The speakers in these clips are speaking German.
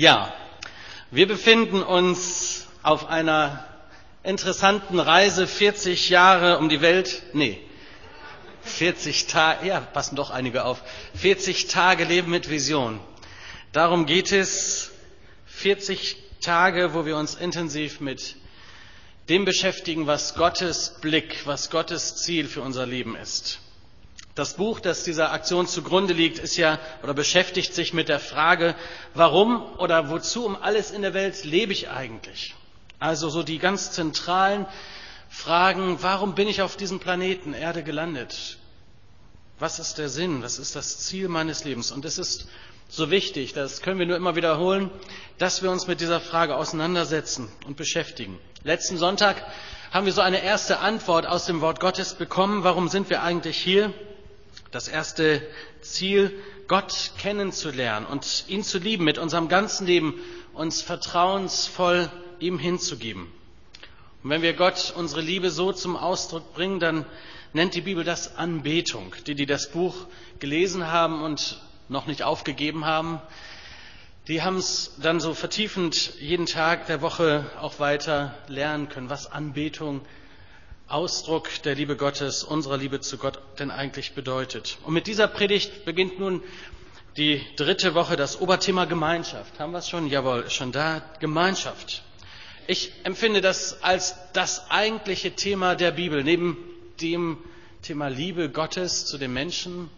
Ja, wir befinden uns auf einer interessanten Reise, 40 Jahre um die Welt, nee, 40 Tage, ja, passen doch einige auf, 40 Tage Leben mit Vision. Darum geht es, 40 Tage, wo wir uns intensiv mit dem beschäftigen, was Gottes Blick, was Gottes Ziel für unser Leben ist. Das Buch, das dieser Aktion zugrunde liegt, ist ja oder beschäftigt sich mit der Frage, warum oder wozu um alles in der Welt lebe ich eigentlich? Also so die ganz zentralen Fragen, warum bin ich auf diesem Planeten Erde gelandet? Was ist der Sinn? Was ist das Ziel meines Lebens? Und es ist so wichtig, das können wir nur immer wiederholen, dass wir uns mit dieser Frage auseinandersetzen und beschäftigen. Letzten Sonntag haben wir so eine erste Antwort aus dem Wort Gottes bekommen. Warum sind wir eigentlich hier? Das erste Ziel, Gott kennenzulernen und ihn zu lieben, mit unserem ganzen Leben uns vertrauensvoll ihm hinzugeben. Und wenn wir Gott unsere Liebe so zum Ausdruck bringen, dann nennt die Bibel das Anbetung. Die, die das Buch gelesen haben und noch nicht aufgegeben haben, die haben es dann so vertiefend jeden Tag der Woche auch weiter lernen können, was Anbetung Ausdruck der Liebe Gottes, unserer Liebe zu Gott denn eigentlich bedeutet. Und mit dieser Predigt beginnt nun die dritte Woche, das Oberthema Gemeinschaft. Haben wir es schon? Jawohl, schon da. Gemeinschaft. Ich empfinde das als das eigentliche Thema der Bibel. Neben dem Thema Liebe Gottes zu den Menschen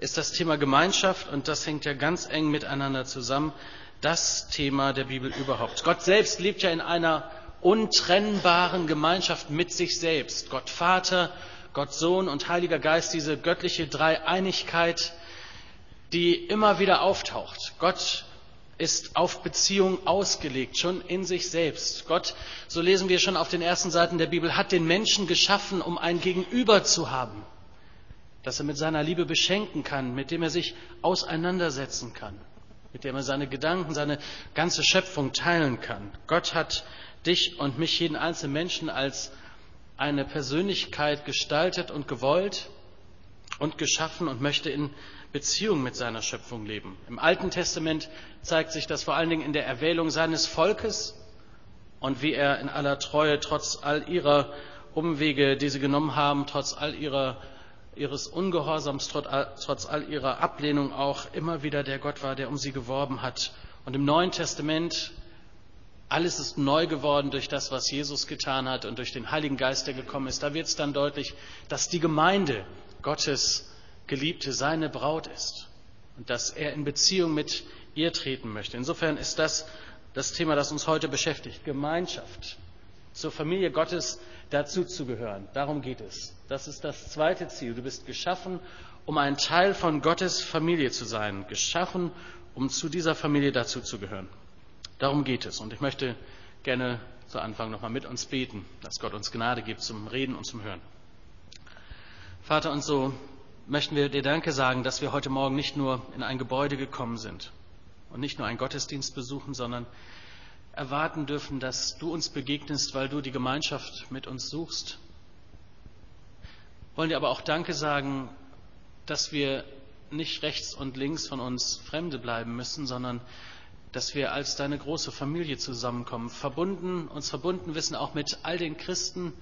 ist das Thema Gemeinschaft, und das hängt ja ganz eng miteinander zusammen, das Thema der Bibel überhaupt. Gott selbst lebt ja in einer untrennbaren Gemeinschaft mit sich selbst. Gott Vater, Gott Sohn und Heiliger Geist, diese göttliche Dreieinigkeit, die immer wieder auftaucht. Gott ist auf Beziehung ausgelegt, schon in sich selbst. Gott, so lesen wir schon auf den ersten Seiten der Bibel, hat den Menschen geschaffen, um ein Gegenüber zu haben, das er mit seiner Liebe beschenken kann, mit dem er sich auseinandersetzen kann, mit dem er seine Gedanken, seine ganze Schöpfung teilen kann. Gott hat dich und mich, jeden einzelnen Menschen, als eine Persönlichkeit gestaltet und gewollt und geschaffen und möchte in Beziehung mit seiner Schöpfung leben. Im Alten Testament zeigt sich das vor allen Dingen in der Erwählung seines Volkes und wie er in aller Treue trotz all ihrer Umwege, die sie genommen haben, trotz all ihrer, ihres Ungehorsams, trotz all ihrer Ablehnung auch immer wieder der Gott war, der um sie geworben hat. Und im Neuen Testament alles ist neu geworden durch das, was Jesus getan hat und durch den Heiligen Geist, der gekommen ist. Da wird es dann deutlich, dass die Gemeinde Gottes Geliebte seine Braut ist und dass er in Beziehung mit ihr treten möchte. Insofern ist das das Thema, das uns heute beschäftigt. Gemeinschaft. Zur Familie Gottes dazuzugehören. Darum geht es. Das ist das zweite Ziel. Du bist geschaffen, um ein Teil von Gottes Familie zu sein. Geschaffen, um zu dieser Familie dazuzugehören. Darum geht es. Und ich möchte gerne zu Anfang nochmal mit uns beten, dass Gott uns Gnade gibt zum Reden und zum Hören. Vater, und so möchten wir dir Danke sagen, dass wir heute Morgen nicht nur in ein Gebäude gekommen sind und nicht nur einen Gottesdienst besuchen, sondern erwarten dürfen, dass du uns begegnest, weil du die Gemeinschaft mit uns suchst. Wollen dir aber auch Danke sagen, dass wir nicht rechts und links von uns Fremde bleiben müssen, sondern dass wir als deine große Familie zusammenkommen, verbunden, uns verbunden wissen auch mit all den Christen,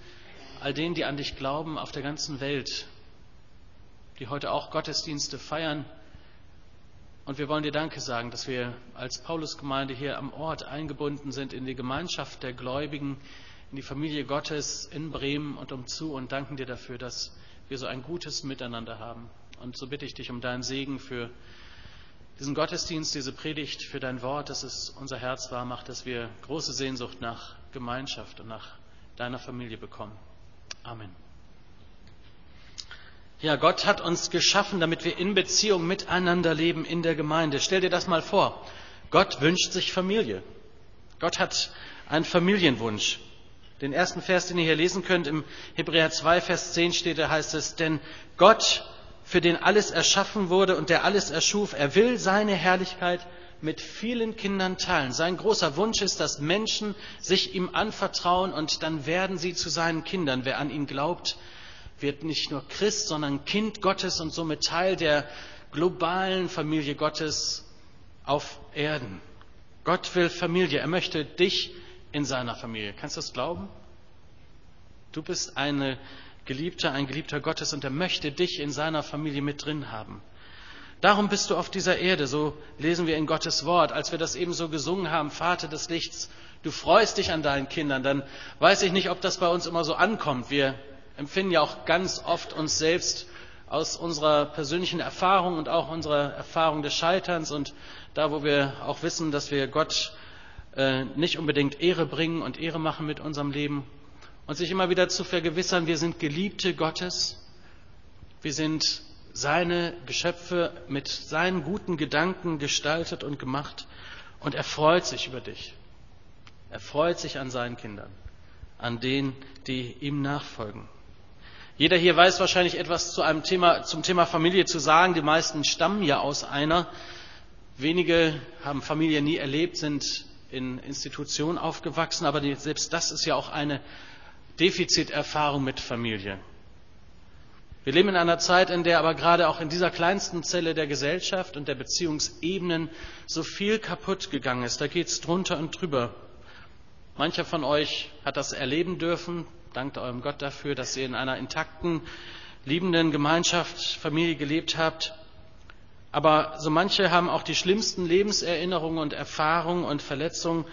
all denen, die an dich glauben auf der ganzen Welt, die heute auch Gottesdienste feiern. Und wir wollen dir Danke sagen, dass wir als Paulusgemeinde hier am Ort eingebunden sind in die Gemeinschaft der Gläubigen, in die Familie Gottes in Bremen und umzu und danken dir dafür, dass wir so ein gutes Miteinander haben. Und so bitte ich dich um deinen Segen für diesen Gottesdienst, diese Predigt, für dein Wort, dass es unser Herz wahr macht, dass wir große Sehnsucht nach Gemeinschaft und nach deiner Familie bekommen. Amen. Ja, Gott hat uns geschaffen, damit wir in Beziehung miteinander leben in der Gemeinde. Stell dir das mal vor. Gott wünscht sich Familie. Gott hat einen Familienwunsch. Den ersten Vers, den ihr hier lesen könnt, im Hebräer 2, Vers 10 steht, da heißt es, denn Gott für den alles erschaffen wurde und der alles erschuf. Er will seine Herrlichkeit mit vielen Kindern teilen. Sein großer Wunsch ist, dass Menschen sich ihm anvertrauen und dann werden sie zu seinen Kindern. Wer an ihn glaubt, wird nicht nur Christ, sondern Kind Gottes und somit Teil der globalen Familie Gottes auf Erden. Gott will Familie. Er möchte dich in seiner Familie. Kannst du das glauben? Du bist eine Geliebte, ein Geliebter Gottes und er möchte dich in seiner Familie mit drin haben. Darum bist du auf dieser Erde, so lesen wir in Gottes Wort, als wir das eben so gesungen haben, Vater des Lichts, du freust dich an deinen Kindern, dann weiß ich nicht, ob das bei uns immer so ankommt. Wir empfinden ja auch ganz oft uns selbst aus unserer persönlichen Erfahrung und auch unserer Erfahrung des Scheiterns und da, wo wir auch wissen, dass wir Gott äh, nicht unbedingt Ehre bringen und Ehre machen mit unserem Leben und sich immer wieder zu vergewissern, wir sind Geliebte Gottes, wir sind seine Geschöpfe mit seinen guten Gedanken gestaltet und gemacht und er freut sich über dich. Er freut sich an seinen Kindern, an denen, die ihm nachfolgen. Jeder hier weiß wahrscheinlich etwas zu einem Thema, zum Thema Familie zu sagen. Die meisten stammen ja aus einer. Wenige haben Familie nie erlebt, sind in Institutionen aufgewachsen, aber selbst das ist ja auch eine Defiziterfahrung mit Familie. Wir leben in einer Zeit, in der aber gerade auch in dieser kleinsten Zelle der Gesellschaft und der Beziehungsebenen so viel kaputt gegangen ist. Da geht es drunter und drüber. Mancher von euch hat das erleben dürfen. Dankt eurem Gott dafür, dass ihr in einer intakten, liebenden Gemeinschaft, Familie gelebt habt. Aber so manche haben auch die schlimmsten Lebenserinnerungen und Erfahrungen und Verletzungen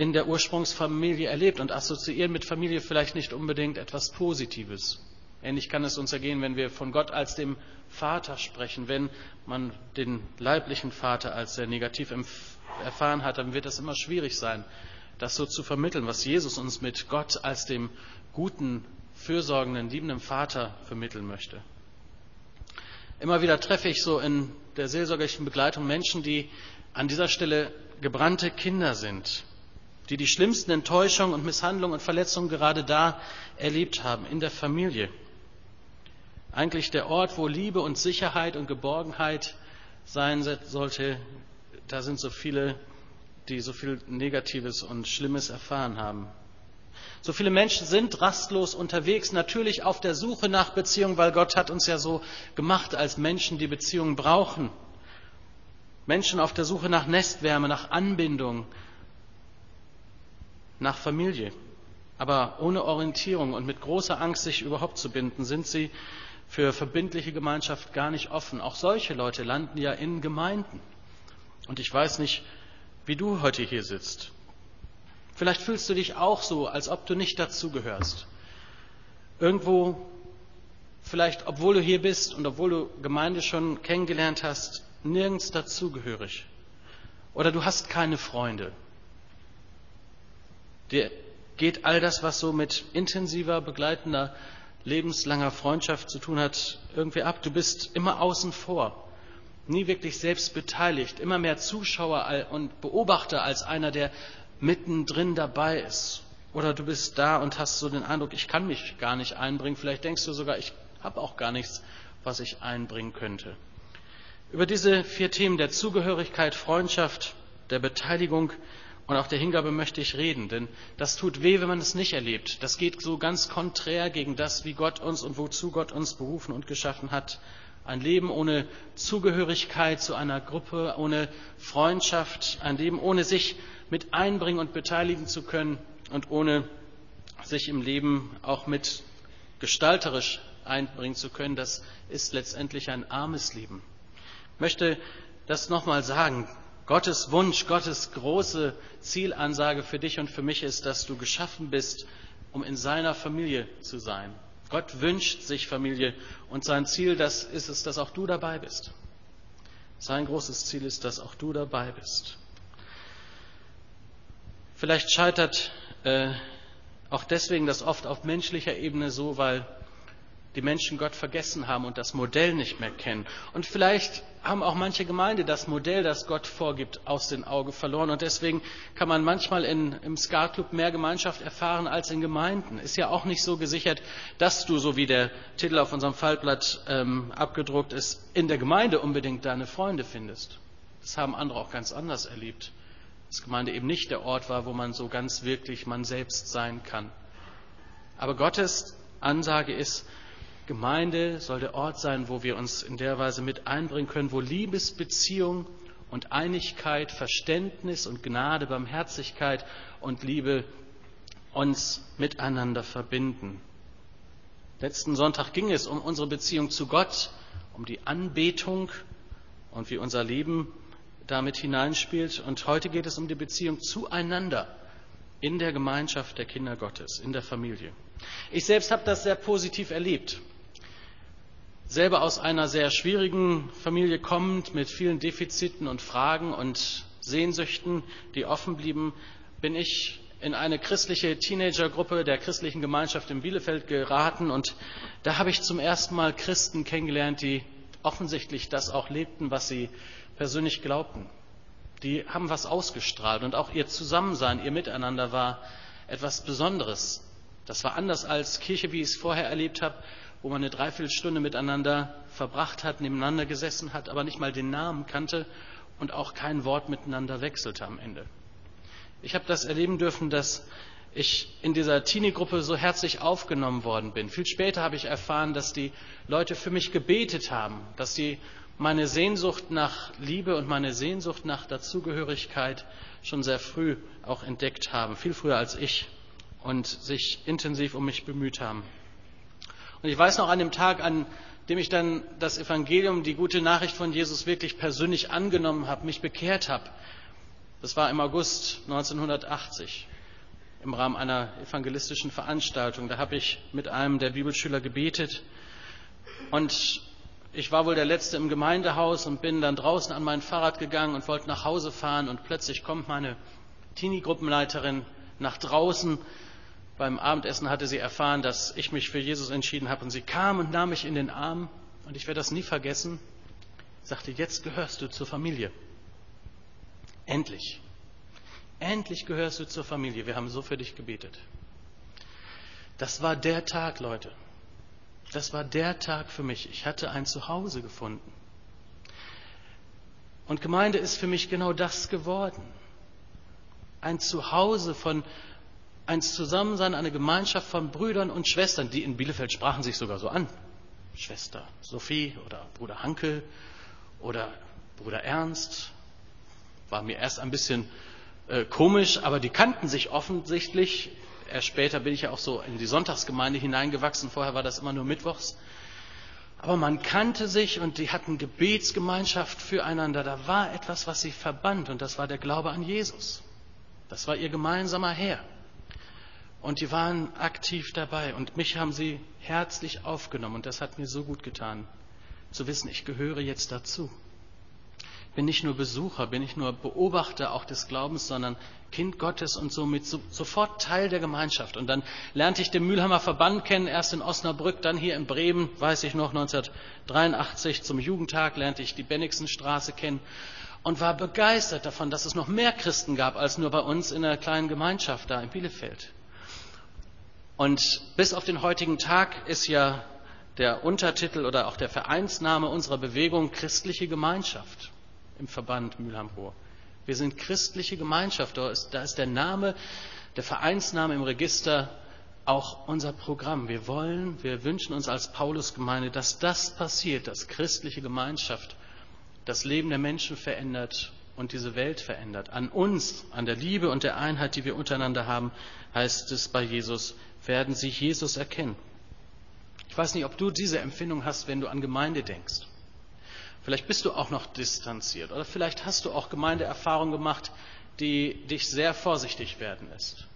in der Ursprungsfamilie erlebt und assoziieren mit Familie vielleicht nicht unbedingt etwas Positives. Ähnlich kann es uns ergehen, wenn wir von Gott als dem Vater sprechen. Wenn man den leiblichen Vater als sehr negativ erfahren hat, dann wird es immer schwierig sein, das so zu vermitteln, was Jesus uns mit Gott als dem guten, fürsorgenden, liebenden Vater vermitteln möchte. Immer wieder treffe ich so in der seelsorgerlichen Begleitung Menschen, die an dieser Stelle gebrannte Kinder sind, die die schlimmsten Enttäuschungen und Misshandlungen und Verletzungen gerade da erlebt haben, in der Familie. Eigentlich der Ort, wo Liebe und Sicherheit und Geborgenheit sein sollte, da sind so viele, die so viel Negatives und Schlimmes erfahren haben. So viele Menschen sind rastlos unterwegs, natürlich auf der Suche nach Beziehung, weil Gott hat uns ja so gemacht als Menschen, die Beziehungen brauchen. Menschen auf der Suche nach Nestwärme, nach Anbindung, nach Familie. Aber ohne Orientierung und mit großer Angst, sich überhaupt zu binden, sind sie für verbindliche Gemeinschaft gar nicht offen. Auch solche Leute landen ja in Gemeinden. Und ich weiß nicht, wie du heute hier sitzt. Vielleicht fühlst du dich auch so, als ob du nicht dazugehörst. Irgendwo, vielleicht obwohl du hier bist und obwohl du Gemeinde schon kennengelernt hast, nirgends dazugehörig. Oder du hast keine Freunde. Dir geht all das, was so mit intensiver, begleitender, lebenslanger Freundschaft zu tun hat, irgendwie ab. Du bist immer außen vor, nie wirklich selbst beteiligt, immer mehr Zuschauer und Beobachter als einer, der mittendrin dabei ist. Oder du bist da und hast so den Eindruck, ich kann mich gar nicht einbringen. Vielleicht denkst du sogar, ich habe auch gar nichts, was ich einbringen könnte. Über diese vier Themen der Zugehörigkeit, Freundschaft, der Beteiligung und auch der Hingabe möchte ich reden, denn das tut weh, wenn man es nicht erlebt. Das geht so ganz konträr gegen das, wie Gott uns und wozu Gott uns berufen und geschaffen hat. Ein Leben ohne Zugehörigkeit zu einer Gruppe, ohne Freundschaft, ein Leben ohne sich mit einbringen und beteiligen zu können und ohne sich im Leben auch mit gestalterisch einbringen zu können, das ist letztendlich ein armes Leben. Ich möchte das nochmal sagen. Gottes Wunsch, Gottes große Zielansage für dich und für mich ist, dass du geschaffen bist, um in seiner Familie zu sein. Gott wünscht sich Familie und sein Ziel, das ist es, dass auch du dabei bist. Sein großes Ziel ist, dass auch du dabei bist. Vielleicht scheitert äh, auch deswegen das oft auf menschlicher Ebene so, weil die Menschen Gott vergessen haben und das Modell nicht mehr kennen. Und vielleicht haben auch manche Gemeinde das Modell, das Gott vorgibt, aus den Augen verloren. Und deswegen kann man manchmal in, im Ska-Club mehr Gemeinschaft erfahren als in Gemeinden. Ist ja auch nicht so gesichert, dass du, so wie der Titel auf unserem Faltblatt ähm, abgedruckt ist, in der Gemeinde unbedingt deine Freunde findest. Das haben andere auch ganz anders erlebt dass Gemeinde eben nicht der Ort war, wo man so ganz wirklich man selbst sein kann. Aber Gottes Ansage ist, Gemeinde soll der Ort sein, wo wir uns in der Weise mit einbringen können, wo Liebesbeziehung und Einigkeit, Verständnis und Gnade, Barmherzigkeit und Liebe uns miteinander verbinden. Letzten Sonntag ging es um unsere Beziehung zu Gott, um die Anbetung und wie unser Leben damit hineinspielt. Und heute geht es um die Beziehung zueinander in der Gemeinschaft der Kinder Gottes, in der Familie. Ich selbst habe das sehr positiv erlebt. Selber aus einer sehr schwierigen Familie kommend, mit vielen Defiziten und Fragen und Sehnsüchten, die offen blieben, bin ich in eine christliche Teenagergruppe der christlichen Gemeinschaft in Bielefeld geraten und da habe ich zum ersten Mal Christen kennengelernt, die offensichtlich das auch lebten, was sie persönlich glaubten. Die haben was ausgestrahlt und auch ihr Zusammensein, ihr Miteinander war etwas Besonderes. Das war anders als Kirche, wie ich es vorher erlebt habe, wo man eine Dreiviertelstunde miteinander verbracht hat, nebeneinander gesessen hat, aber nicht mal den Namen kannte und auch kein Wort miteinander wechselte am Ende. Ich habe das erleben dürfen, dass ich in dieser Teenie-Gruppe so herzlich aufgenommen worden bin. Viel später habe ich erfahren, dass die Leute für mich gebetet haben, dass sie meine Sehnsucht nach Liebe und meine Sehnsucht nach Dazugehörigkeit schon sehr früh auch entdeckt haben, viel früher als ich, und sich intensiv um mich bemüht haben. Und ich weiß noch an dem Tag, an dem ich dann das Evangelium, die gute Nachricht von Jesus wirklich persönlich angenommen habe, mich bekehrt habe, das war im August 1980 im Rahmen einer evangelistischen Veranstaltung. Da habe ich mit einem der Bibelschüler gebetet und ich war wohl der Letzte im Gemeindehaus und bin dann draußen an mein Fahrrad gegangen und wollte nach Hause fahren und plötzlich kommt meine Teenie-Gruppenleiterin nach draußen. Beim Abendessen hatte sie erfahren, dass ich mich für Jesus entschieden habe und sie kam und nahm mich in den Arm und ich werde das nie vergessen, sagte, jetzt gehörst du zur Familie. Endlich. Endlich gehörst du zur Familie. Wir haben so für dich gebetet. Das war der Tag, Leute. Das war der Tag für mich. Ich hatte ein Zuhause gefunden. Und Gemeinde ist für mich genau das geworden. Ein Zuhause von, ein Zusammensein, eine Gemeinschaft von Brüdern und Schwestern, die in Bielefeld sprachen sich sogar so an. Schwester Sophie oder Bruder Hankel oder Bruder Ernst war mir erst ein bisschen äh, komisch, aber die kannten sich offensichtlich. Erst später bin ich ja auch so in die Sonntagsgemeinde hineingewachsen. Vorher war das immer nur Mittwochs. Aber man kannte sich und die hatten Gebetsgemeinschaft füreinander. Da war etwas, was sie verband und das war der Glaube an Jesus. Das war ihr gemeinsamer Herr. Und die waren aktiv dabei und mich haben sie herzlich aufgenommen und das hat mir so gut getan, zu wissen, ich gehöre jetzt dazu bin nicht nur Besucher, bin nicht nur Beobachter auch des Glaubens, sondern Kind Gottes und somit so, sofort Teil der Gemeinschaft. Und dann lernte ich den Mühlheimer Verband kennen, erst in Osnabrück, dann hier in Bremen, weiß ich noch, 1983 zum Jugendtag lernte ich die Bennigsenstraße kennen und war begeistert davon, dass es noch mehr Christen gab als nur bei uns in der kleinen Gemeinschaft da in Bielefeld. Und bis auf den heutigen Tag ist ja der Untertitel oder auch der Vereinsname unserer Bewegung christliche Gemeinschaft im Verband Mülheim-Ruhr. Wir sind christliche Gemeinschaft. Da ist, da ist der Name, der Vereinsname im Register auch unser Programm. Wir wollen, wir wünschen uns als Paulusgemeinde, dass das passiert, dass christliche Gemeinschaft das Leben der Menschen verändert und diese Welt verändert. An uns, an der Liebe und der Einheit, die wir untereinander haben, heißt es bei Jesus, werden sie Jesus erkennen. Ich weiß nicht, ob du diese Empfindung hast, wenn du an Gemeinde denkst. Vielleicht bist du auch noch distanziert oder vielleicht hast du auch Gemeindeerfahrungen gemacht, die dich sehr vorsichtig werden lässt.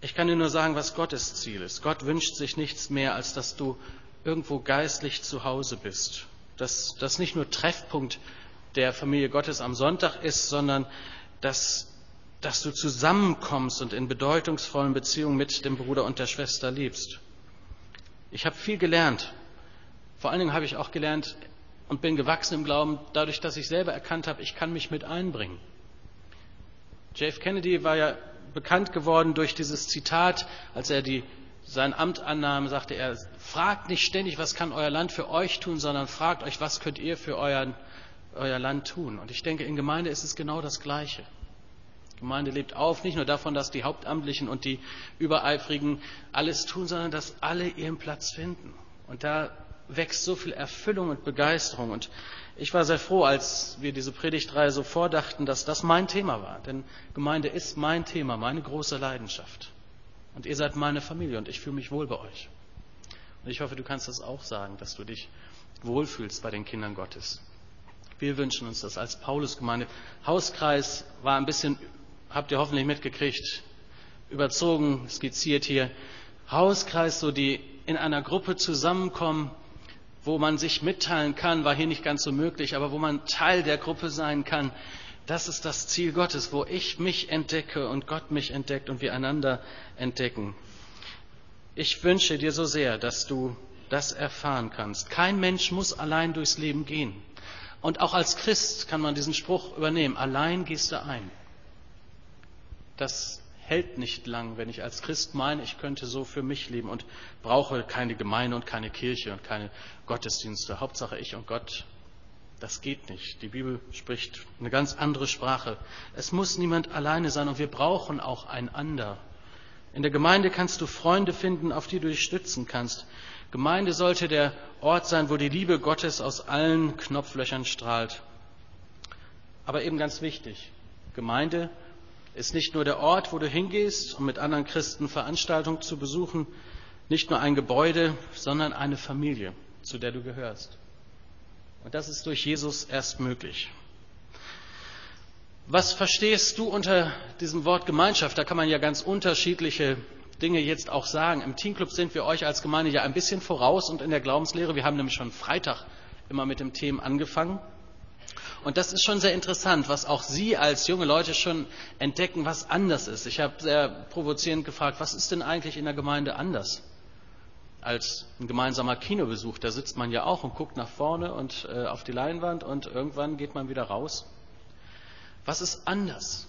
Ich kann dir nur sagen, was Gottes Ziel ist. Gott wünscht sich nichts mehr, als dass du irgendwo geistlich zu Hause bist. Dass das nicht nur Treffpunkt der Familie Gottes am Sonntag ist, sondern dass, dass du zusammenkommst und in bedeutungsvollen Beziehungen mit dem Bruder und der Schwester lebst. Ich habe viel gelernt. Vor allen Dingen habe ich auch gelernt, und bin gewachsen im Glauben dadurch, dass ich selber erkannt habe, ich kann mich mit einbringen. JF Kennedy war ja bekannt geworden durch dieses Zitat, als er die, sein Amt annahm, sagte er, fragt nicht ständig, was kann euer Land für euch tun, sondern fragt euch, was könnt ihr für euer, euer Land tun. Und ich denke, in Gemeinde ist es genau das Gleiche. Gemeinde lebt auf, nicht nur davon, dass die Hauptamtlichen und die Übereifrigen alles tun, sondern dass alle ihren Platz finden. Und da wächst so viel Erfüllung und Begeisterung. Und ich war sehr froh, als wir diese Predigtreihe so vordachten, dass das mein Thema war. Denn Gemeinde ist mein Thema, meine große Leidenschaft. Und ihr seid meine Familie und ich fühle mich wohl bei euch. Und ich hoffe, du kannst das auch sagen, dass du dich wohlfühlst bei den Kindern Gottes. Wir wünschen uns das als Paulusgemeinde. Hauskreis war ein bisschen, habt ihr hoffentlich mitgekriegt, überzogen, skizziert hier. Hauskreis, so die in einer Gruppe zusammenkommen, wo man sich mitteilen kann, war hier nicht ganz so möglich, aber wo man Teil der Gruppe sein kann. Das ist das Ziel Gottes, wo ich mich entdecke und Gott mich entdeckt und wir einander entdecken. Ich wünsche dir so sehr, dass du das erfahren kannst. Kein Mensch muss allein durchs Leben gehen. Und auch als Christ kann man diesen Spruch übernehmen. Allein gehst du ein. Das hält nicht lang, wenn ich als Christ meine, ich könnte so für mich leben und brauche keine Gemeinde und keine Kirche und keine Gottesdienste. Hauptsache ich und Gott. Das geht nicht. Die Bibel spricht eine ganz andere Sprache. Es muss niemand alleine sein und wir brauchen auch einander. In der Gemeinde kannst du Freunde finden, auf die du dich stützen kannst. Gemeinde sollte der Ort sein, wo die Liebe Gottes aus allen Knopflöchern strahlt. Aber eben ganz wichtig, Gemeinde ist nicht nur der Ort, wo du hingehst, um mit anderen Christen Veranstaltungen zu besuchen, nicht nur ein Gebäude, sondern eine Familie, zu der du gehörst. Und das ist durch Jesus erst möglich. Was verstehst du unter diesem Wort Gemeinschaft? Da kann man ja ganz unterschiedliche Dinge jetzt auch sagen. Im Teamclub sind wir euch als Gemeinde ja ein bisschen voraus und in der Glaubenslehre. Wir haben nämlich schon Freitag immer mit dem Thema angefangen. Und das ist schon sehr interessant, was auch Sie als junge Leute schon entdecken, was anders ist. Ich habe sehr provozierend gefragt, was ist denn eigentlich in der Gemeinde anders als ein gemeinsamer Kinobesuch? Da sitzt man ja auch und guckt nach vorne und äh, auf die Leinwand und irgendwann geht man wieder raus. Was ist anders?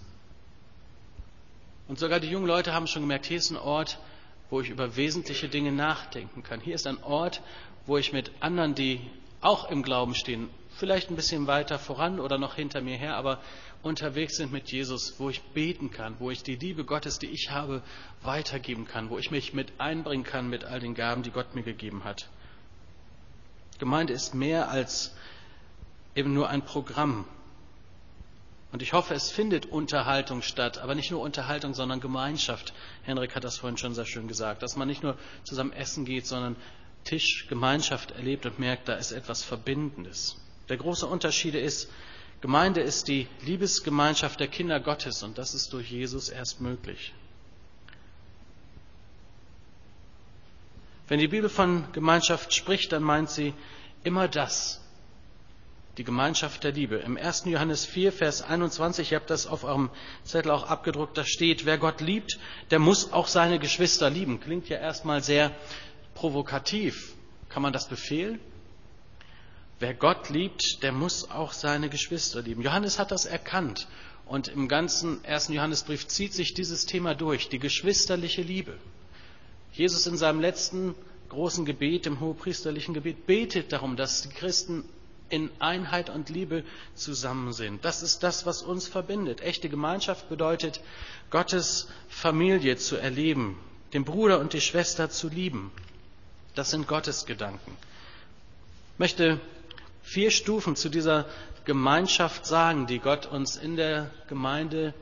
Und sogar die jungen Leute haben schon gemerkt, hier ist ein Ort, wo ich über wesentliche Dinge nachdenken kann. Hier ist ein Ort, wo ich mit anderen, die auch im Glauben stehen, vielleicht ein bisschen weiter voran oder noch hinter mir her, aber unterwegs sind mit Jesus, wo ich beten kann, wo ich die Liebe Gottes, die ich habe, weitergeben kann, wo ich mich mit einbringen kann mit all den Gaben, die Gott mir gegeben hat. Gemeinde ist mehr als eben nur ein Programm, und ich hoffe, es findet Unterhaltung statt, aber nicht nur Unterhaltung, sondern Gemeinschaft. Henrik hat das vorhin schon sehr schön gesagt, dass man nicht nur zusammen essen geht, sondern Tisch, Gemeinschaft erlebt und merkt, da ist etwas Verbindendes. Der große Unterschied ist, Gemeinde ist die Liebesgemeinschaft der Kinder Gottes und das ist durch Jesus erst möglich. Wenn die Bibel von Gemeinschaft spricht, dann meint sie immer das, die Gemeinschaft der Liebe. Im 1. Johannes 4, Vers 21, ihr habt das auf eurem Zettel auch abgedruckt, da steht, wer Gott liebt, der muss auch seine Geschwister lieben. Klingt ja erstmal sehr provokativ. Kann man das befehlen? Wer Gott liebt, der muss auch seine Geschwister lieben. Johannes hat das erkannt. Und im ganzen ersten Johannesbrief zieht sich dieses Thema durch, die geschwisterliche Liebe. Jesus in seinem letzten großen Gebet, im hohepriesterlichen Gebet, betet darum, dass die Christen in Einheit und Liebe zusammen sind. Das ist das, was uns verbindet. Echte Gemeinschaft bedeutet, Gottes Familie zu erleben, den Bruder und die Schwester zu lieben. Das sind Gottes Gedanken. Ich möchte vier Stufen zu dieser Gemeinschaft sagen, die Gott uns in der Gemeinde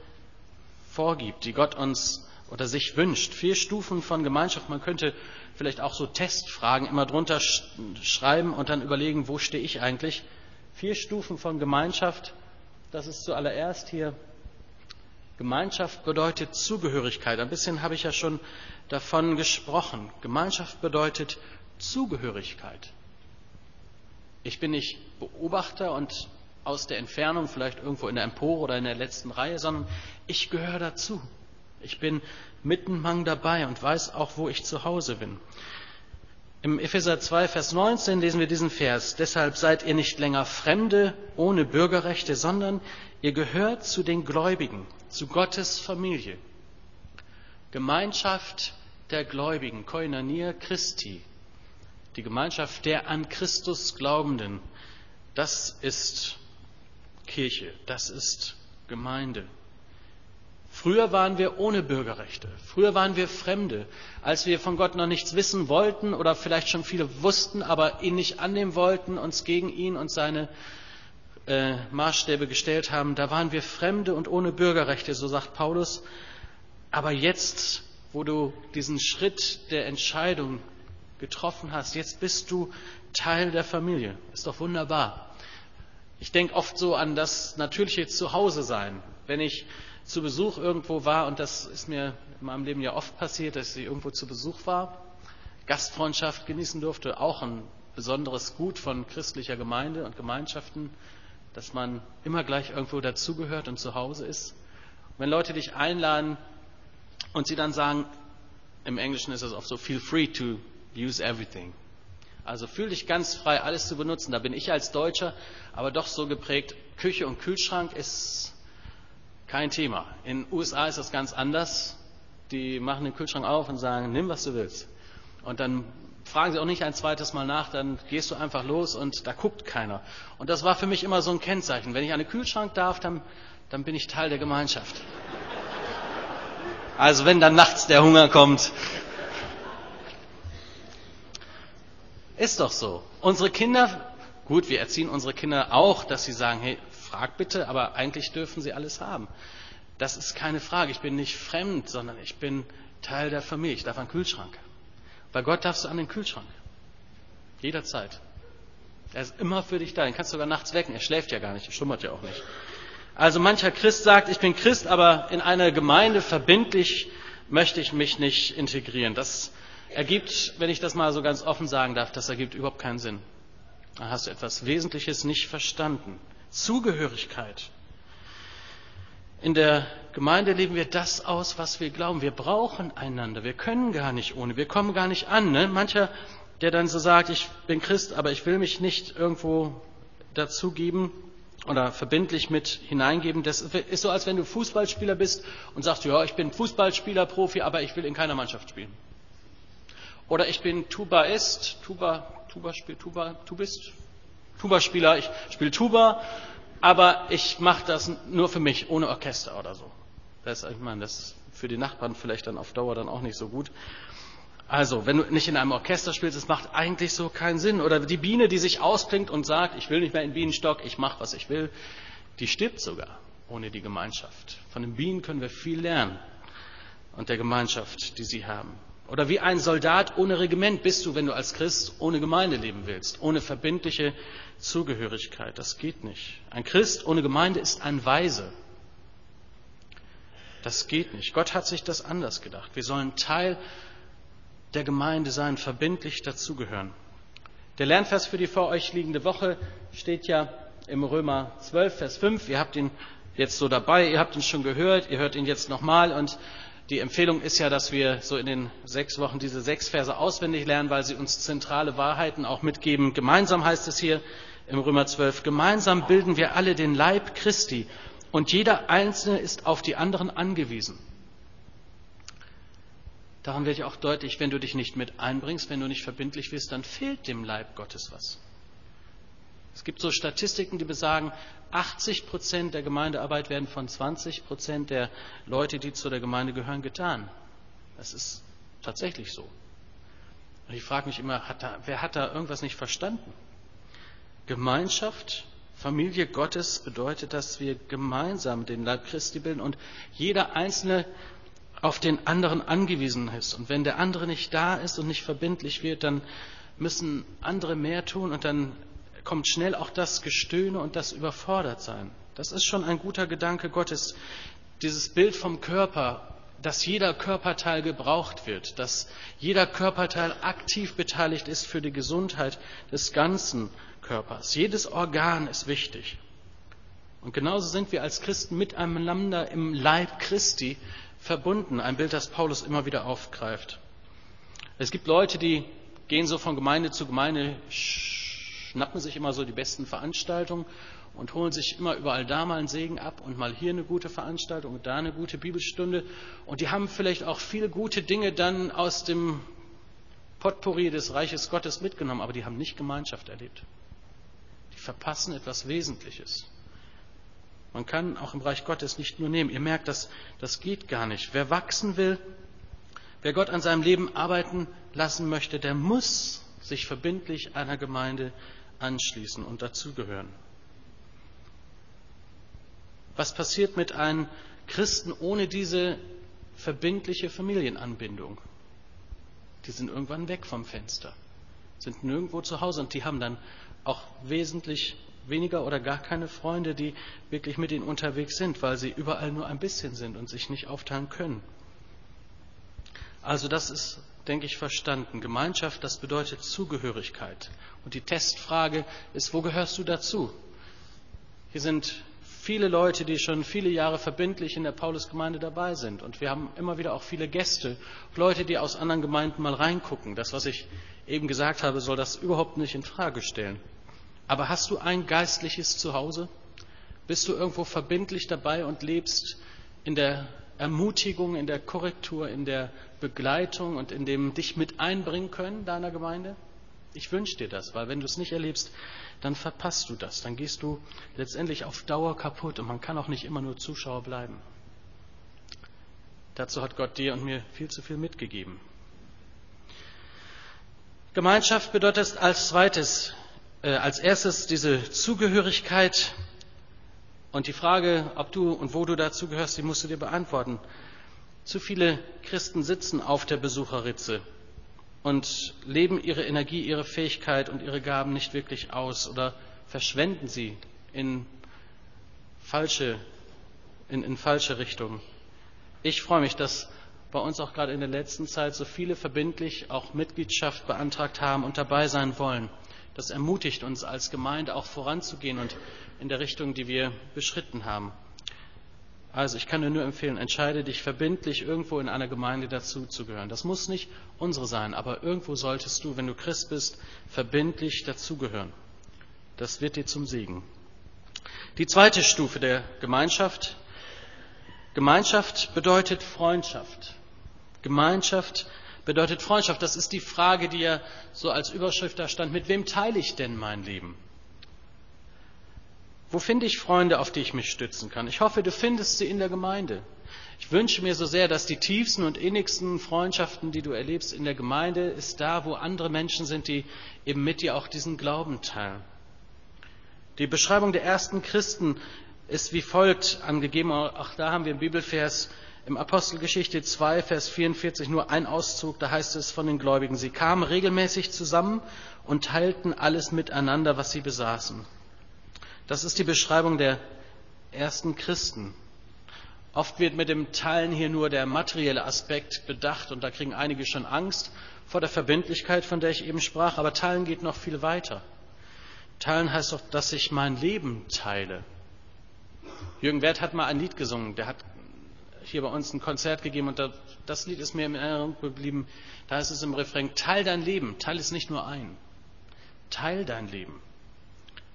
vorgibt, die Gott uns oder sich wünscht. Vier Stufen von Gemeinschaft. Man könnte vielleicht auch so Testfragen immer drunter schreiben und dann überlegen, wo stehe ich eigentlich? Vier Stufen von Gemeinschaft. Das ist zuallererst hier. Gemeinschaft bedeutet Zugehörigkeit. Ein bisschen habe ich ja schon davon gesprochen. Gemeinschaft bedeutet Zugehörigkeit. Ich bin nicht Beobachter und aus der Entfernung, vielleicht irgendwo in der Empore oder in der letzten Reihe, sondern ich gehöre dazu. Ich bin mittenmang dabei und weiß auch, wo ich zu Hause bin. Im Epheser 2, Vers 19 lesen wir diesen Vers. Deshalb seid ihr nicht länger Fremde ohne Bürgerrechte, sondern ihr gehört zu den Gläubigen, zu Gottes Familie. Gemeinschaft der Gläubigen, Koinonia Christi, die Gemeinschaft der an Christus Glaubenden, das ist Kirche, das ist Gemeinde. Früher waren wir ohne Bürgerrechte. Früher waren wir Fremde. Als wir von Gott noch nichts wissen wollten oder vielleicht schon viele wussten, aber ihn nicht annehmen wollten, uns gegen ihn und seine äh, Maßstäbe gestellt haben, da waren wir Fremde und ohne Bürgerrechte, so sagt Paulus. Aber jetzt, wo du diesen Schritt der Entscheidung getroffen hast, jetzt bist du Teil der Familie. Ist doch wunderbar. Ich denke oft so an das natürliche Zuhause sein. Wenn ich zu Besuch irgendwo war, und das ist mir in meinem Leben ja oft passiert, dass ich irgendwo zu Besuch war, Gastfreundschaft genießen durfte, auch ein besonderes Gut von christlicher Gemeinde und Gemeinschaften, dass man immer gleich irgendwo dazugehört und zu Hause ist. Und wenn Leute dich einladen und sie dann sagen, im Englischen ist es oft so, feel free to use everything. Also fühl dich ganz frei, alles zu benutzen. Da bin ich als Deutscher aber doch so geprägt, Küche und Kühlschrank ist kein Thema. In den USA ist das ganz anders. Die machen den Kühlschrank auf und sagen, nimm, was du willst. Und dann fragen sie auch nicht ein zweites Mal nach, dann gehst du einfach los und da guckt keiner. Und das war für mich immer so ein Kennzeichen. Wenn ich an den Kühlschrank darf, dann, dann bin ich Teil der Gemeinschaft. Also wenn dann nachts der Hunger kommt, Ist doch so. Unsere Kinder, gut, wir erziehen unsere Kinder auch, dass sie sagen, hey, frag bitte, aber eigentlich dürfen sie alles haben. Das ist keine Frage. Ich bin nicht fremd, sondern ich bin Teil der Familie. Ich darf an den Kühlschrank. Bei Gott darfst du an den Kühlschrank. Jederzeit. Er ist immer für dich da. Den kannst du sogar nachts wecken. Er schläft ja gar nicht. Er schummert ja auch nicht. Also mancher Christ sagt, ich bin Christ, aber in einer Gemeinde verbindlich möchte ich mich nicht integrieren. Das ergibt, wenn ich das mal so ganz offen sagen darf, das ergibt überhaupt keinen Sinn. Da hast du etwas Wesentliches nicht verstanden. Zugehörigkeit. In der Gemeinde leben wir das aus, was wir glauben. Wir brauchen einander. Wir können gar nicht ohne. Wir kommen gar nicht an. Ne? Mancher, der dann so sagt, ich bin Christ, aber ich will mich nicht irgendwo dazugeben oder verbindlich mit hineingeben. Das ist so, als wenn du Fußballspieler bist und sagst, ja, ich bin Fußballspieler, Profi, aber ich will in keiner Mannschaft spielen. Oder ich bin Tubaist, Tuba, Tuba spielt Tuba, Tubist, Tuba-Spieler, ich spiele Tuba, aber ich mache das nur für mich, ohne Orchester oder so. Das, ich meine, das ist für die Nachbarn vielleicht dann auf Dauer dann auch nicht so gut. Also, wenn du nicht in einem Orchester spielst, das macht eigentlich so keinen Sinn. Oder die Biene, die sich ausklingt und sagt, ich will nicht mehr in Bienenstock, ich mache, was ich will, die stirbt sogar ohne die Gemeinschaft. Von den Bienen können wir viel lernen und der Gemeinschaft, die sie haben. Oder wie ein Soldat ohne Regiment bist du, wenn du als Christ ohne Gemeinde leben willst, ohne verbindliche Zugehörigkeit. Das geht nicht. Ein Christ ohne Gemeinde ist ein Weise. Das geht nicht. Gott hat sich das anders gedacht. Wir sollen Teil der Gemeinde sein, verbindlich dazugehören. Der Lernvers für die vor euch liegende Woche steht ja im Römer 12, Vers 5. Ihr habt ihn jetzt so dabei, ihr habt ihn schon gehört, ihr hört ihn jetzt nochmal und die Empfehlung ist ja, dass wir so in den sechs Wochen diese sechs Verse auswendig lernen, weil sie uns zentrale Wahrheiten auch mitgeben. Gemeinsam heißt es hier im Römer 12, gemeinsam bilden wir alle den Leib Christi und jeder Einzelne ist auf die anderen angewiesen. Daran wird ja auch deutlich, wenn du dich nicht mit einbringst, wenn du nicht verbindlich wirst, dann fehlt dem Leib Gottes was. Es gibt so Statistiken, die besagen, 80 Prozent der Gemeindearbeit werden von 20 Prozent der Leute, die zu der Gemeinde gehören, getan. Das ist tatsächlich so. Und ich frage mich immer, hat da, wer hat da irgendwas nicht verstanden? Gemeinschaft, Familie Gottes bedeutet, dass wir gemeinsam den Leib Christi bilden und jeder Einzelne auf den anderen angewiesen ist. Und wenn der andere nicht da ist und nicht verbindlich wird, dann müssen andere mehr tun und dann kommt schnell auch das Gestöhne und das Überfordertsein. Das ist schon ein guter Gedanke Gottes. Dieses Bild vom Körper, dass jeder Körperteil gebraucht wird, dass jeder Körperteil aktiv beteiligt ist für die Gesundheit des ganzen Körpers. Jedes Organ ist wichtig. Und genauso sind wir als Christen miteinander im Leib Christi verbunden. Ein Bild, das Paulus immer wieder aufgreift. Es gibt Leute, die gehen so von Gemeinde zu Gemeinde, schnappen sich immer so die besten Veranstaltungen und holen sich immer überall da mal einen Segen ab und mal hier eine gute Veranstaltung und da eine gute Bibelstunde. Und die haben vielleicht auch viele gute Dinge dann aus dem Potpourri des Reiches Gottes mitgenommen, aber die haben nicht Gemeinschaft erlebt. Die verpassen etwas Wesentliches. Man kann auch im Reich Gottes nicht nur nehmen. Ihr merkt, das, das geht gar nicht. Wer wachsen will, wer Gott an seinem Leben arbeiten lassen möchte, der muss sich verbindlich einer Gemeinde anschließen und dazugehören. Was passiert mit einem Christen ohne diese verbindliche Familienanbindung? Die sind irgendwann weg vom Fenster, sind nirgendwo zu Hause und die haben dann auch wesentlich weniger oder gar keine Freunde, die wirklich mit ihnen unterwegs sind, weil sie überall nur ein bisschen sind und sich nicht aufteilen können. Also das ist, denke ich, verstanden. Gemeinschaft, das bedeutet Zugehörigkeit. Und die Testfrage ist, wo gehörst du dazu? Hier sind viele Leute, die schon viele Jahre verbindlich in der Paulusgemeinde dabei sind. Und wir haben immer wieder auch viele Gäste, Leute, die aus anderen Gemeinden mal reingucken. Das, was ich eben gesagt habe, soll das überhaupt nicht in Frage stellen. Aber hast du ein geistliches Zuhause? Bist du irgendwo verbindlich dabei und lebst in der Ermutigung, in der Korrektur, in der Begleitung und in dem dich mit einbringen können deiner Gemeinde? Ich wünsche dir das, weil wenn du es nicht erlebst, dann verpasst du das. Dann gehst du letztendlich auf Dauer kaputt und man kann auch nicht immer nur Zuschauer bleiben. Dazu hat Gott dir und mir viel zu viel mitgegeben. Gemeinschaft bedeutet als zweites äh, als erstes diese Zugehörigkeit und die Frage, ob du und wo du dazugehörst, die musst du dir beantworten. Zu viele Christen sitzen auf der Besucherritze und leben ihre Energie, ihre Fähigkeit und ihre Gaben nicht wirklich aus oder verschwenden sie in falsche, in, in falsche Richtungen. Ich freue mich, dass bei uns auch gerade in der letzten Zeit so viele verbindlich auch Mitgliedschaft beantragt haben und dabei sein wollen. Das ermutigt uns als Gemeinde auch voranzugehen und in der Richtung, die wir beschritten haben. Also ich kann dir nur empfehlen, entscheide dich verbindlich irgendwo in einer Gemeinde dazuzugehören. Das muss nicht unsere sein, aber irgendwo solltest du, wenn du Christ bist, verbindlich dazugehören. Das wird dir zum Segen. Die zweite Stufe der Gemeinschaft. Gemeinschaft bedeutet Freundschaft. Gemeinschaft bedeutet Freundschaft. Das ist die Frage, die ja so als Überschrift da stand. Mit wem teile ich denn mein Leben? Wo finde ich Freunde, auf die ich mich stützen kann? Ich hoffe, du findest sie in der Gemeinde. Ich wünsche mir so sehr, dass die tiefsten und innigsten Freundschaften, die du erlebst in der Gemeinde, ist da, wo andere Menschen sind, die eben mit dir auch diesen Glauben teilen. Die Beschreibung der ersten Christen ist wie folgt angegeben. Auch da haben wir im Bibelvers im Apostelgeschichte 2, Vers 44 nur ein Auszug, da heißt es von den Gläubigen, sie kamen regelmäßig zusammen und teilten alles miteinander, was sie besaßen. Das ist die Beschreibung der ersten Christen. Oft wird mit dem Teilen hier nur der materielle Aspekt bedacht und da kriegen einige schon Angst vor der Verbindlichkeit, von der ich eben sprach, aber Teilen geht noch viel weiter. Teilen heißt doch, dass ich mein Leben teile. Jürgen Wert hat mal ein Lied gesungen, der hat hier bei uns ein Konzert gegeben und das Lied ist mir in Erinnerung geblieben. Da ist es im Refrain, teil dein Leben, teil es nicht nur ein. Teil dein Leben.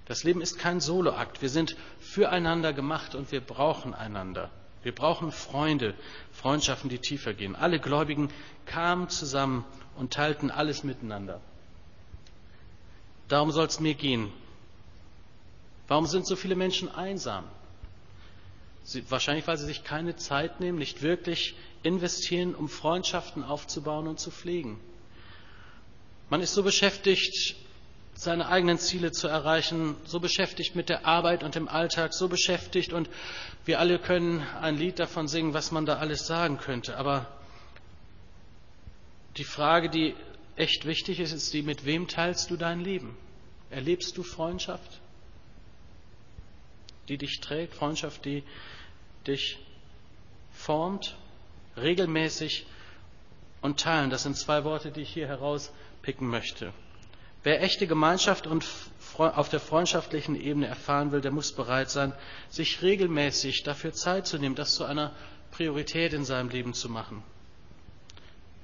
Das Leben ist kein Soloakt. Wir sind füreinander gemacht und wir brauchen einander. Wir brauchen Freunde, Freundschaften, die tiefer gehen. Alle Gläubigen kamen zusammen und teilten alles miteinander. Darum soll es mir gehen. Warum sind so viele Menschen einsam? Sie, wahrscheinlich, weil sie sich keine Zeit nehmen, nicht wirklich investieren, um Freundschaften aufzubauen und zu pflegen. Man ist so beschäftigt, seine eigenen Ziele zu erreichen, so beschäftigt mit der Arbeit und dem Alltag, so beschäftigt und wir alle können ein Lied davon singen, was man da alles sagen könnte. Aber die Frage, die echt wichtig ist, ist die, mit wem teilst du dein Leben? Erlebst du Freundschaft, die dich trägt, Freundschaft, die dich formt, regelmäßig und teilen. Das sind zwei Worte, die ich hier herauspicken möchte. Wer echte Gemeinschaft und auf der freundschaftlichen Ebene erfahren will, der muss bereit sein, sich regelmäßig dafür Zeit zu nehmen, das zu einer Priorität in seinem Leben zu machen.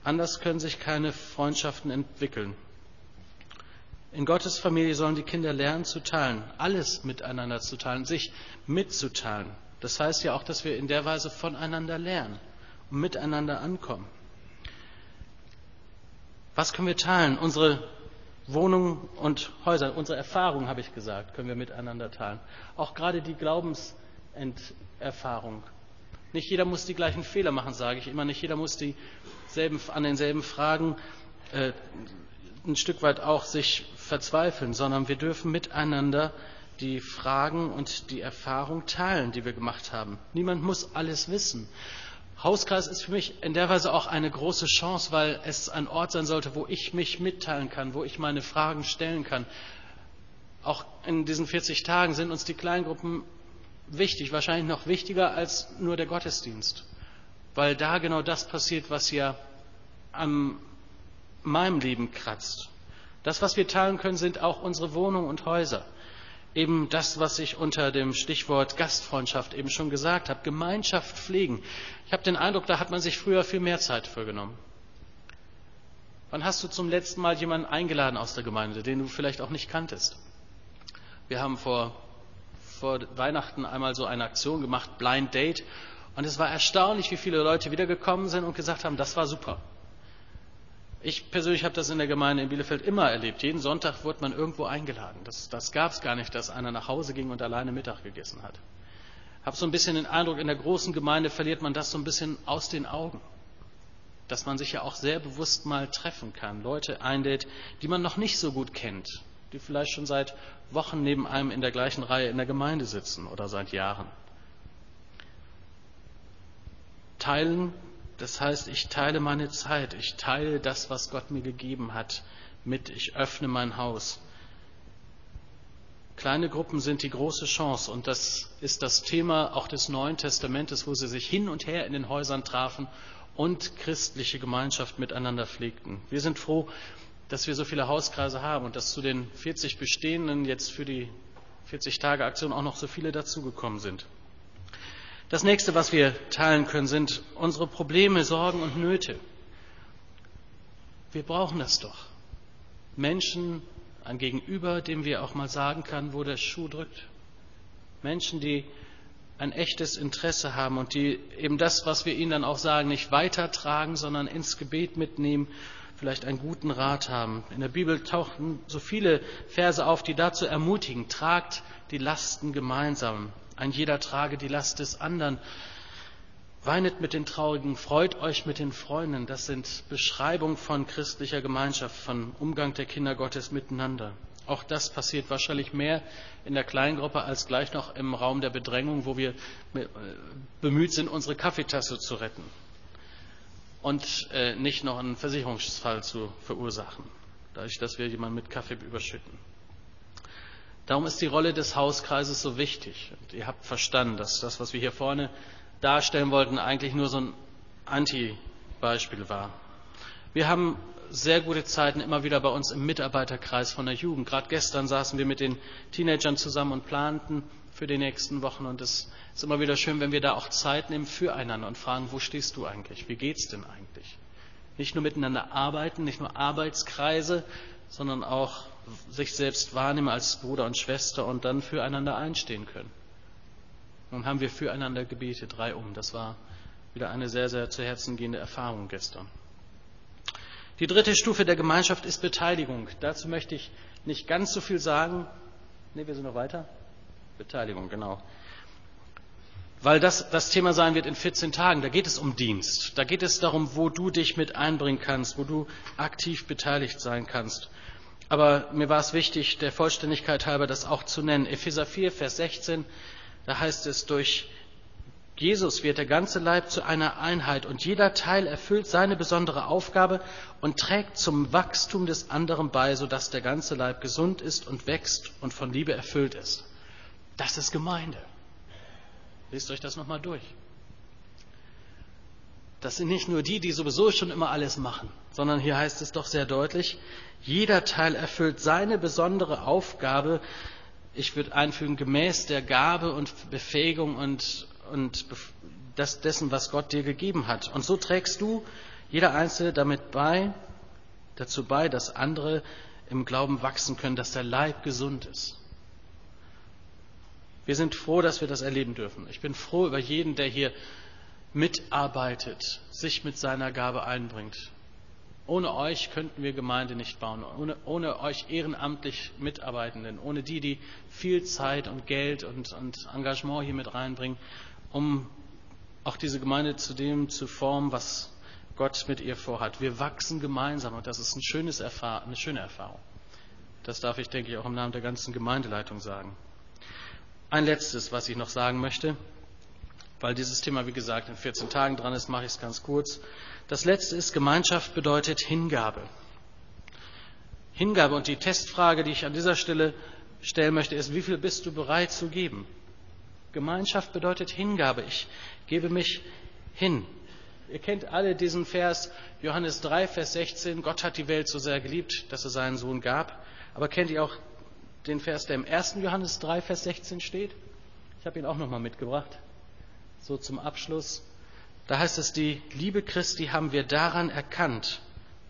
Anders können sich keine Freundschaften entwickeln. In Gottes Familie sollen die Kinder lernen zu teilen, alles miteinander zu teilen, sich mitzuteilen. Das heißt ja auch, dass wir in der Weise voneinander lernen und miteinander ankommen. Was können wir teilen? Unsere Wohnungen und Häuser, unsere Erfahrungen, habe ich gesagt, können wir miteinander teilen. Auch gerade die Glaubens, Enderfahrung. Nicht jeder muss die gleichen Fehler machen, sage ich immer. Nicht jeder muss dieselben, an denselben Fragen äh, ein Stück weit auch sich verzweifeln, sondern wir dürfen miteinander die Fragen und die Erfahrung teilen, die wir gemacht haben. Niemand muss alles wissen. Hauskreis ist für mich in der Weise auch eine große Chance, weil es ein Ort sein sollte, wo ich mich mitteilen kann, wo ich meine Fragen stellen kann. Auch in diesen 40 Tagen sind uns die Kleingruppen wichtig, wahrscheinlich noch wichtiger als nur der Gottesdienst, weil da genau das passiert, was ja an meinem Leben kratzt. Das, was wir teilen können, sind auch unsere Wohnungen und Häuser eben das, was ich unter dem Stichwort Gastfreundschaft eben schon gesagt habe, Gemeinschaft pflegen. Ich habe den Eindruck, da hat man sich früher viel mehr Zeit für genommen. Wann hast du zum letzten Mal jemanden eingeladen aus der Gemeinde, den du vielleicht auch nicht kanntest? Wir haben vor, vor Weihnachten einmal so eine Aktion gemacht, Blind Date, und es war erstaunlich, wie viele Leute wiedergekommen sind und gesagt haben, das war super. Ich persönlich habe das in der Gemeinde in Bielefeld immer erlebt. Jeden Sonntag wurde man irgendwo eingeladen. Das, das gab es gar nicht, dass einer nach Hause ging und alleine Mittag gegessen hat. Ich habe so ein bisschen den Eindruck, in der großen Gemeinde verliert man das so ein bisschen aus den Augen. Dass man sich ja auch sehr bewusst mal treffen kann. Leute einlädt, die man noch nicht so gut kennt. Die vielleicht schon seit Wochen neben einem in der gleichen Reihe in der Gemeinde sitzen oder seit Jahren. Teilen das heißt, ich teile meine Zeit, ich teile das, was Gott mir gegeben hat, mit, ich öffne mein Haus. Kleine Gruppen sind die große Chance und das ist das Thema auch des Neuen Testamentes, wo sie sich hin und her in den Häusern trafen und christliche Gemeinschaft miteinander pflegten. Wir sind froh, dass wir so viele Hauskreise haben und dass zu den 40 bestehenden jetzt für die 40 Tage Aktion auch noch so viele dazugekommen sind. Das nächste, was wir teilen können, sind unsere Probleme, Sorgen und Nöte. Wir brauchen das doch. Menschen, ein Gegenüber, dem wir auch mal sagen können, wo der Schuh drückt. Menschen, die ein echtes Interesse haben und die eben das, was wir ihnen dann auch sagen, nicht weitertragen, sondern ins Gebet mitnehmen, vielleicht einen guten Rat haben. In der Bibel tauchen so viele Verse auf, die dazu ermutigen, tragt die Lasten gemeinsam. Ein jeder trage die Last des anderen. Weinet mit den Traurigen, freut euch mit den Freunden. Das sind Beschreibungen von christlicher Gemeinschaft, von Umgang der Kinder Gottes miteinander. Auch das passiert wahrscheinlich mehr in der Kleingruppe als gleich noch im Raum der Bedrängung, wo wir äh, bemüht sind, unsere Kaffeetasse zu retten und äh, nicht noch einen Versicherungsfall zu verursachen, dadurch, dass wir jemanden mit Kaffee überschütten. Darum ist die Rolle des Hauskreises so wichtig. Und ihr habt verstanden, dass das, was wir hier vorne darstellen wollten, eigentlich nur so ein Anti-Beispiel war. Wir haben sehr gute Zeiten immer wieder bei uns im Mitarbeiterkreis von der Jugend. Gerade gestern saßen wir mit den Teenagern zusammen und planten für die nächsten Wochen. Und es ist immer wieder schön, wenn wir da auch Zeit nehmen füreinander und fragen, wo stehst du eigentlich? Wie geht's denn eigentlich? Nicht nur miteinander arbeiten, nicht nur Arbeitskreise, sondern auch sich selbst wahrnehmen als Bruder und Schwester und dann füreinander einstehen können. Nun haben wir füreinander gebetet, drei um. Das war wieder eine sehr, sehr zu Herzen gehende Erfahrung gestern. Die dritte Stufe der Gemeinschaft ist Beteiligung. Dazu möchte ich nicht ganz so viel sagen. Ne, wir sind noch weiter. Beteiligung, genau. Weil das das Thema sein wird in 14 Tagen. Da geht es um Dienst. Da geht es darum, wo du dich mit einbringen kannst, wo du aktiv beteiligt sein kannst. Aber mir war es wichtig, der Vollständigkeit halber das auch zu nennen. Epheser 4, Vers 16, da heißt es, durch Jesus wird der ganze Leib zu einer Einheit und jeder Teil erfüllt seine besondere Aufgabe und trägt zum Wachstum des anderen bei, sodass der ganze Leib gesund ist und wächst und von Liebe erfüllt ist. Das ist Gemeinde. Lest euch das nochmal durch. Das sind nicht nur die, die sowieso schon immer alles machen, sondern hier heißt es doch sehr deutlich, jeder Teil erfüllt seine besondere Aufgabe. Ich würde einfügen, gemäß der Gabe und Befähigung und, und das, dessen, was Gott dir gegeben hat. Und so trägst du, jeder Einzelne, damit bei, dazu bei, dass andere im Glauben wachsen können, dass der Leib gesund ist. Wir sind froh, dass wir das erleben dürfen. Ich bin froh über jeden, der hier mitarbeitet, sich mit seiner Gabe einbringt. Ohne euch könnten wir Gemeinde nicht bauen, ohne, ohne euch ehrenamtlich Mitarbeitenden, ohne die, die viel Zeit und Geld und, und Engagement hier mit reinbringen, um auch diese Gemeinde zu dem zu formen, was Gott mit ihr vorhat. Wir wachsen gemeinsam und das ist ein schönes Erfahr eine schöne Erfahrung. Das darf ich, denke ich, auch im Namen der ganzen Gemeindeleitung sagen. Ein letztes, was ich noch sagen möchte, weil dieses Thema, wie gesagt, in 14 Tagen dran ist, mache ich es ganz kurz. Das letzte ist, Gemeinschaft bedeutet Hingabe. Hingabe und die Testfrage, die ich an dieser Stelle stellen möchte, ist, wie viel bist du bereit zu geben? Gemeinschaft bedeutet Hingabe. Ich gebe mich hin. Ihr kennt alle diesen Vers, Johannes 3, Vers 16, Gott hat die Welt so sehr geliebt, dass er seinen Sohn gab. Aber kennt ihr auch den Vers, der im 1. Johannes 3, Vers 16 steht? Ich habe ihn auch nochmal mitgebracht. So zum Abschluss. Da heißt es, die Liebe Christi haben wir daran erkannt,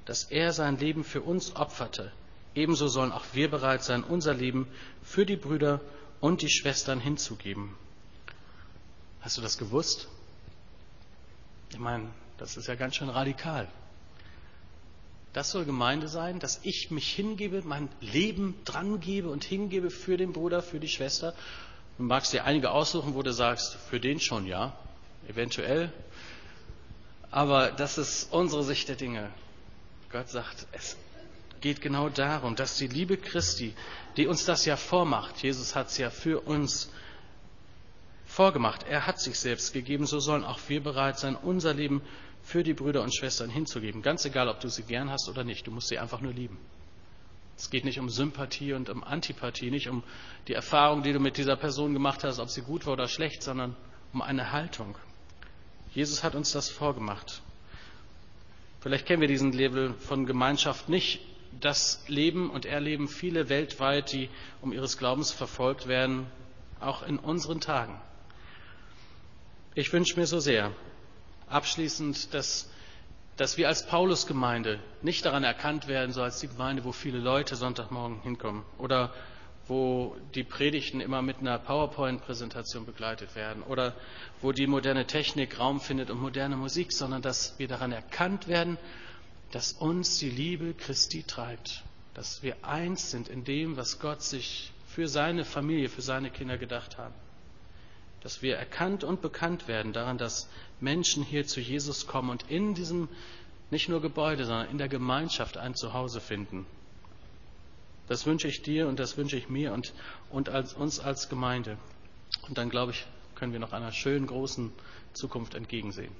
dass er sein Leben für uns opferte. Ebenso sollen auch wir bereit sein, unser Leben für die Brüder und die Schwestern hinzugeben. Hast du das gewusst? Ich meine, das ist ja ganz schön radikal. Das soll Gemeinde sein, dass ich mich hingebe, mein Leben drangebe und hingebe für den Bruder, für die Schwester. Du magst dir einige aussuchen, wo du sagst, für den schon, ja, eventuell. Aber das ist unsere Sicht der Dinge. Gott sagt, es geht genau darum, dass die Liebe Christi, die uns das ja vormacht, Jesus hat es ja für uns vorgemacht, er hat sich selbst gegeben, so sollen auch wir bereit sein, unser Leben für die Brüder und Schwestern hinzugeben. Ganz egal, ob du sie gern hast oder nicht, du musst sie einfach nur lieben. Es geht nicht um Sympathie und um Antipathie, nicht um die Erfahrung, die du mit dieser Person gemacht hast, ob sie gut war oder schlecht, sondern um eine Haltung. Jesus hat uns das vorgemacht. Vielleicht kennen wir diesen Level von Gemeinschaft nicht. Das leben und erleben viele weltweit, die um ihres Glaubens verfolgt werden, auch in unseren Tagen. Ich wünsche mir so sehr, abschließend, dass, dass wir als Paulusgemeinde nicht daran erkannt werden, so als die Gemeinde, wo viele Leute Sonntagmorgen hinkommen oder wo die Predigten immer mit einer PowerPoint-Präsentation begleitet werden oder wo die moderne Technik Raum findet und moderne Musik, sondern dass wir daran erkannt werden, dass uns die Liebe Christi treibt, dass wir eins sind in dem, was Gott sich für seine Familie, für seine Kinder gedacht hat. Dass wir erkannt und bekannt werden daran, dass Menschen hier zu Jesus kommen und in diesem nicht nur Gebäude, sondern in der Gemeinschaft ein Zuhause finden. Das wünsche ich dir und das wünsche ich mir und, und als, uns als Gemeinde. Und dann, glaube ich, können wir noch einer schönen, großen Zukunft entgegensehen.